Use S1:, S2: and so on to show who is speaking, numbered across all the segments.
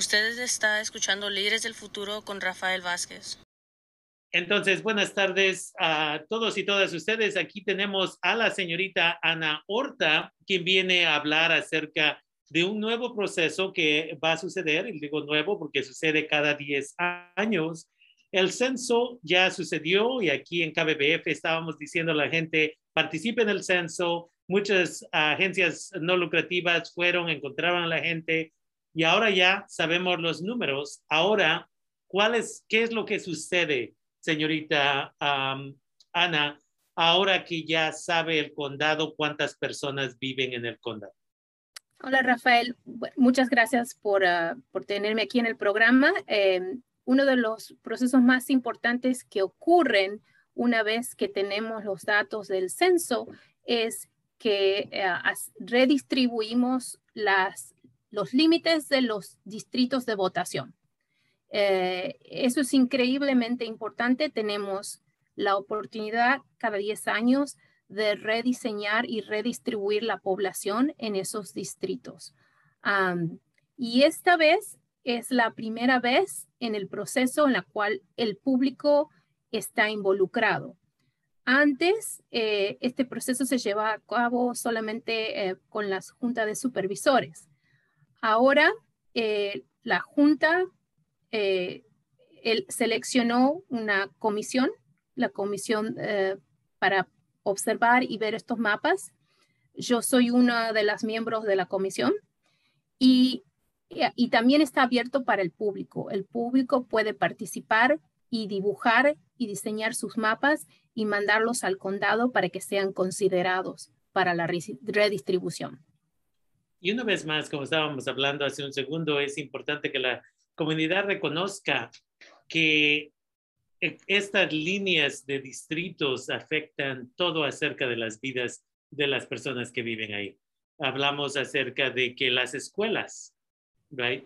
S1: Ustedes está escuchando Líderes del Futuro con Rafael Vázquez.
S2: Entonces, buenas tardes a todos y todas ustedes. Aquí tenemos a la señorita Ana Horta, quien viene a hablar acerca de un nuevo proceso que va a suceder, y digo nuevo porque sucede cada 10 años. El censo ya sucedió y aquí en KBBF estábamos diciendo a la gente, participe en el censo. Muchas agencias no lucrativas fueron, encontraron a la gente y ahora ya sabemos los números. Ahora, ¿cuál es, ¿qué es lo que sucede? señorita Ana, ahora que ya sabe el condado cuántas personas viven en el condado.
S3: Hola Rafael, muchas gracias por, ah, por tenerme aquí en el programa. Em, uno de los procesos más importantes que ocurren una vez que tenemos los datos del censo es que eh, redistribuimos las, los límites de los distritos de votación. Eh, eso es increíblemente importante. Tenemos la oportunidad cada 10 años de rediseñar y redistribuir la población en esos distritos. y esta vez es la primera vez en el proceso en la cual el público está involucrado. Antes, eh, este proceso se llevaba a cabo solamente eh, con las juntas de supervisores. Ahora, la junta eh, seleccionó una comisión, la comisión eh, para observar y ver estos mapas. Yo soy una de las miembros de la comisión y, y también está abierto para el público. El público puede participar y dibujar y diseñar sus mapas y mandarlos al condado para que sean considerados para la redistribución.
S2: Y una vez más, como estábamos hablando hace un segundo, es importante que la comunidad reconozca que e, estas líneas de distritos afectan todo acerca de las vidas de las personas que viven ahí. Hablamos acerca de que las escuelas,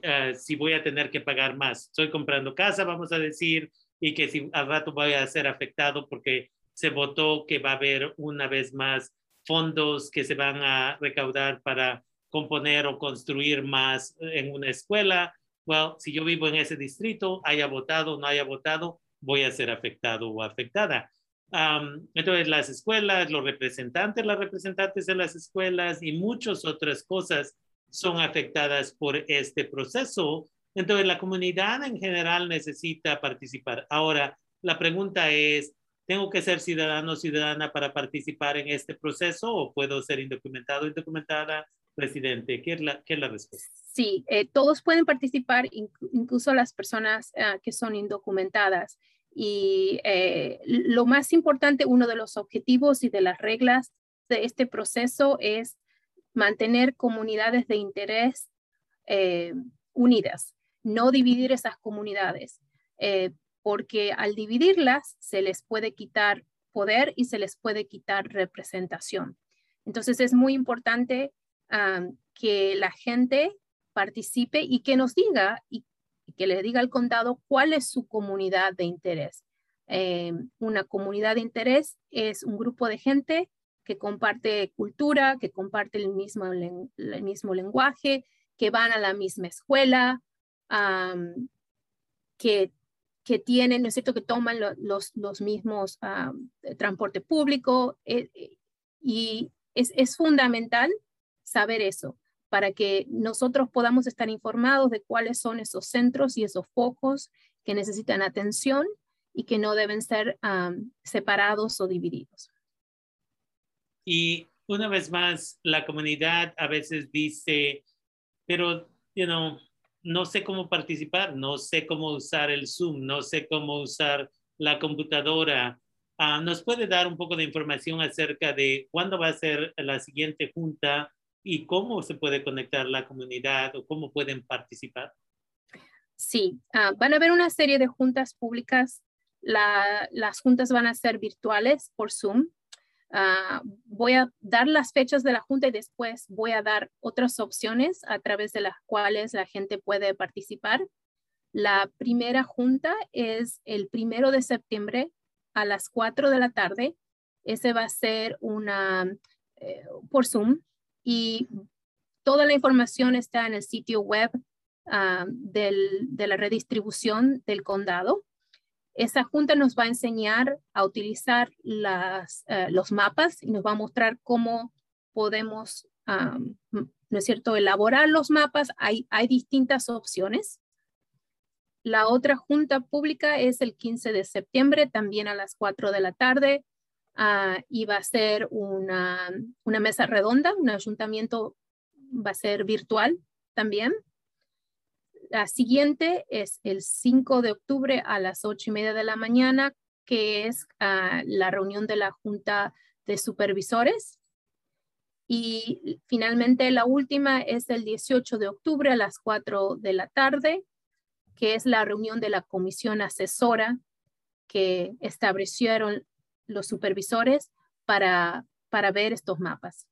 S2: ah, si voy a tener que pagar más, estoy comprando casa, vamos a decir, y que si al rato voy a ser afectado porque se votó que va a haber una vez más fondos que se van a recaudar para componer o construir más en una escuela, well, si yo vivo en ese distrito, haya votado o no haya votado, voy a ser afectado o afectada. entonces, las escuelas, los representantes, las representantes de las escuelas y muchas otras cosas son afectadas por este proceso. Entonces, la comunidad en general necesita participar. Ahora, la pregunta es, ¿tengo que ser ciudadano o ciudadana para participar en este proceso o puedo ser indocumentado o indocumentada residente? ¿Qué es la, qué es la respuesta?
S3: Sí, eh, todos pueden participar, incluso las personas ah, que son indocumentadas. Y eh, lo más importante, uno de los objetivos y de las reglas de este proceso es mantener comunidades de interés eh, unidas, no dividir esas comunidades, porque al dividirlas se les puede quitar poder y se les puede quitar representación. Entonces es muy importante que la gente participe y que nos diga y, que le diga al condado cuál es su comunidad de interés. Eh, una comunidad de interés es un grupo de gente que comparte cultura, que comparte el mismo, el mismo lenguaje, que van a la misma escuela, que, que tienen, ¿no es cierto?, que toman los, los mismos transporte público. Eh, eh, y es, es fundamental saber eso para que nosotros podamos estar informados de cuáles son esos centros y esos focos que necesitan atención y que no deben ser separados o divididos.
S2: Y una vez más, la comunidad a veces dice, pero, you know, no sé cómo participar, no sé cómo usar el Zoom, no sé cómo usar la computadora. Ah, ¿Nos puede dar un poco de información acerca de cuándo va a ser la siguiente junta y cómo se puede conectar la comunidad o cómo pueden participar?
S3: Sí, ah, van a haber una serie de juntas públicas. las juntas van a ser virtuales por Zoom. Ah, voy a dar las fechas de la junta y después voy a dar otras opciones a través de las cuales la gente puede participar. La primera junta es el primero de septiembre a las 4 de la tarde. Ese va a ser una eh, por Zoom y toda la información está en el sitio web ah, de la redistribución del condado. Esa junta nos va a enseñar a utilizar eh, los mapas y nos va a mostrar cómo podemos, ¿no es cierto?, elaborar los mapas. Hay, hay distintas opciones. La otra junta pública es el 15 de septiembre, también a las 4 de la tarde. Uh, y va a ser una, una mesa redonda, un ayuntamiento va a ser virtual también. La siguiente es el 5 de octubre a las 8 y media de la mañana, que es uh, la reunión de la Junta de Supervisores. Y finalmente la última es el 18 de octubre a las 4 de la tarde, que es la reunión de la comisión asesora que establecieron los supervisores para, para ver estos mapas.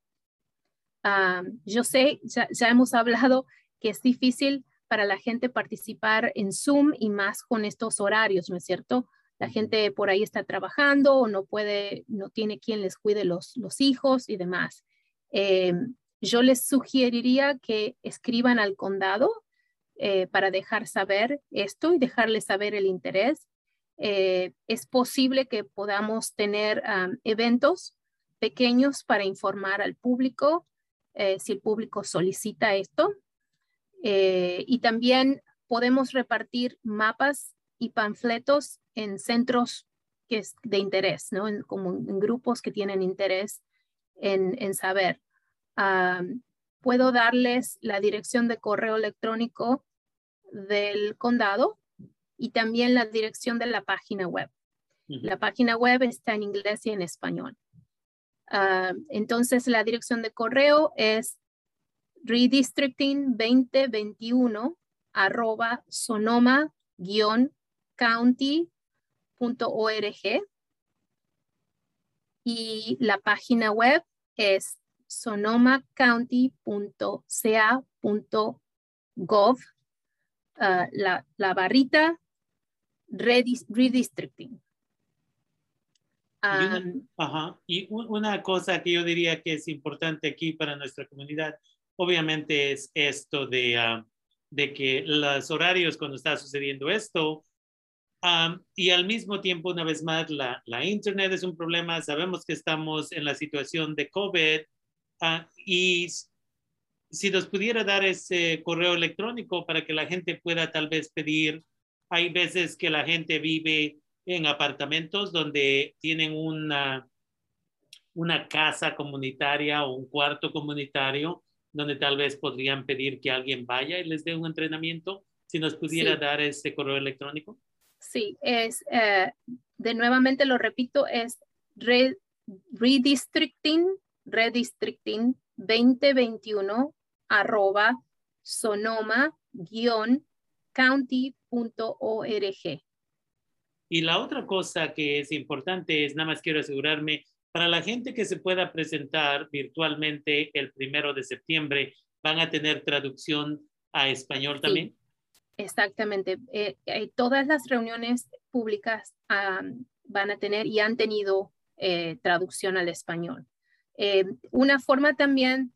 S3: Ah, yo sé, ya, ya, hemos hablado que es difícil para la gente participar en Zoom y más con estos horarios, ¿no es cierto? La gente por ahí está trabajando o no puede, no tiene quien les cuide los, los hijos y demás. Eh, yo les sugeriría que escriban al condado eh, para dejar saber esto y dejarles saber el interés. Eh, es posible que podamos tener eventos pequeños para informar al público si el público solicita esto. y también podemos repartir mapas y panfletos en centros que es de interés, ¿no? como en grupos que tienen interés en, saber. puedo darles la dirección de correo electrónico del condado y también la dirección de la página web. La página web está en inglés y en español. entonces, la dirección de correo es redistricting2021 arroba sonoma-county.org y la página web es sonomacounty.ca.gov, ah, la, la, barrita redistricting.
S2: ajá. y una cosa que yo diría que es importante aquí para nuestra comunidad, obviamente es esto de, ah, de que los horarios cuando está sucediendo esto, y al mismo tiempo, una vez más, la, la, Internet es un problema. Sabemos que estamos en la situación de COVID uh, y si nos pudiera dar ese correo electrónico para que la gente pueda tal vez pedir, hay veces que la gente vive en apartamentos donde tienen una, una casa comunitaria o un cuarto comunitario donde tal vez podrían pedir que alguien vaya y les dé un entrenamiento. Si nos pudiera dar ese correo electrónico.
S3: Sí, es, eh, de nuevamente lo repito, es redistricting, redistricting 2021 arroba sonoma-county.org.
S2: Y la otra cosa que es importante es, nada más quiero asegurarme, para la gente que se pueda presentar virtualmente el primero de septiembre, ¿van a tener traducción a español también?
S3: Exactamente. Eh, eh, todas las reuniones públicas van a tener y han tenido eh, traducción al español. una forma también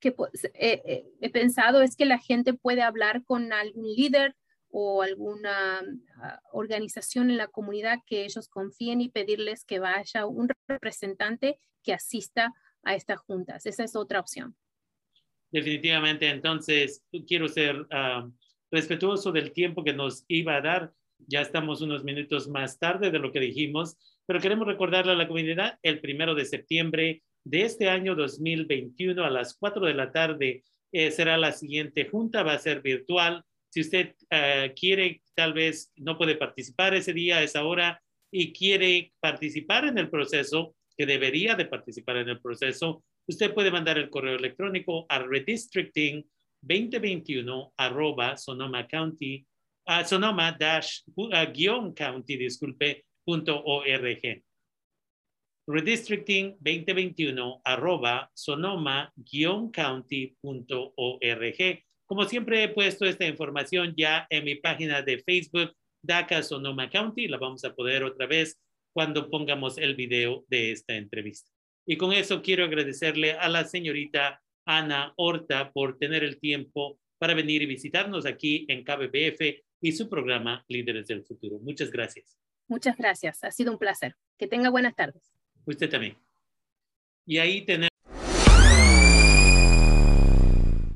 S3: que he pensado es que la gente puede hablar con algún líder o alguna ah, organización en la comunidad que ellos confíen y pedirles que vaya un representante que asista a estas juntas. Esa es otra opción.
S2: Definitivamente, entonces quiero ser ah, respetuoso del tiempo que nos iba a dar. Ya estamos unos minutos más tarde de lo que dijimos, pero queremos recordarle a la comunidad el primero de septiembre de este año 2021 a las 4 de la tarde eh, será la siguiente junta, va a ser virtual. Si usted eh, quiere, tal vez no puede participar ese día, esa hora, y quiere participar en el proceso, que debería de participar en el proceso, usted puede mandar el correo electrónico a redistricting 2021 arroba Sonoma County, uh, Sonoma dash guion county, disculpe, punto org. Redistricting 2021 arroba Sonoma guion county punto org. Como siempre he puesto esta información ya en mi página de Facebook, DACA Sonoma County. La vamos a poder otra vez cuando pongamos el video de esta entrevista. Y con eso quiero agradecerle a la señorita Ana Horta por tener el tiempo para venir y visitarnos aquí en KBBF y su programa Líderes del Futuro. Muchas gracias.
S3: Muchas gracias. Ha sido un placer. Que tenga buenas tardes.
S2: Usted también. Y ahí tenemos